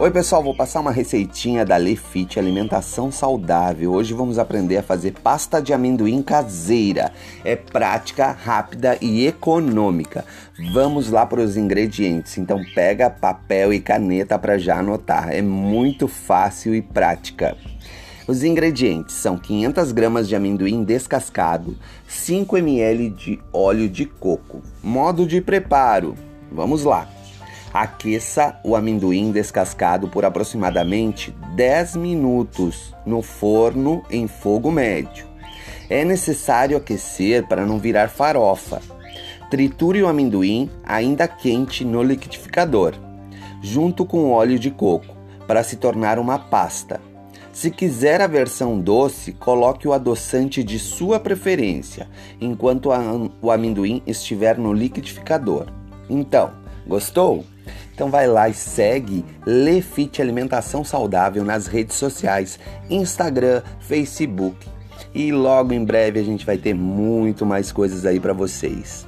Oi pessoal, vou passar uma receitinha da Lefit Alimentação Saudável. Hoje vamos aprender a fazer pasta de amendoim caseira. É prática, rápida e econômica. Vamos lá para os ingredientes. Então pega papel e caneta para já anotar. É muito fácil e prática. Os ingredientes são 500 gramas de amendoim descascado, 5 ml de óleo de coco. Modo de preparo. Vamos lá. Aqueça o amendoim descascado por aproximadamente 10 minutos no forno em fogo médio. É necessário aquecer para não virar farofa. Triture o amendoim ainda quente no liquidificador, junto com óleo de coco, para se tornar uma pasta. Se quiser a versão doce, coloque o adoçante de sua preferência, enquanto o amendoim estiver no liquidificador. Então, gostou? Então vai lá e segue Lefit Alimentação Saudável nas redes sociais, Instagram, Facebook. E logo em breve a gente vai ter muito mais coisas aí para vocês.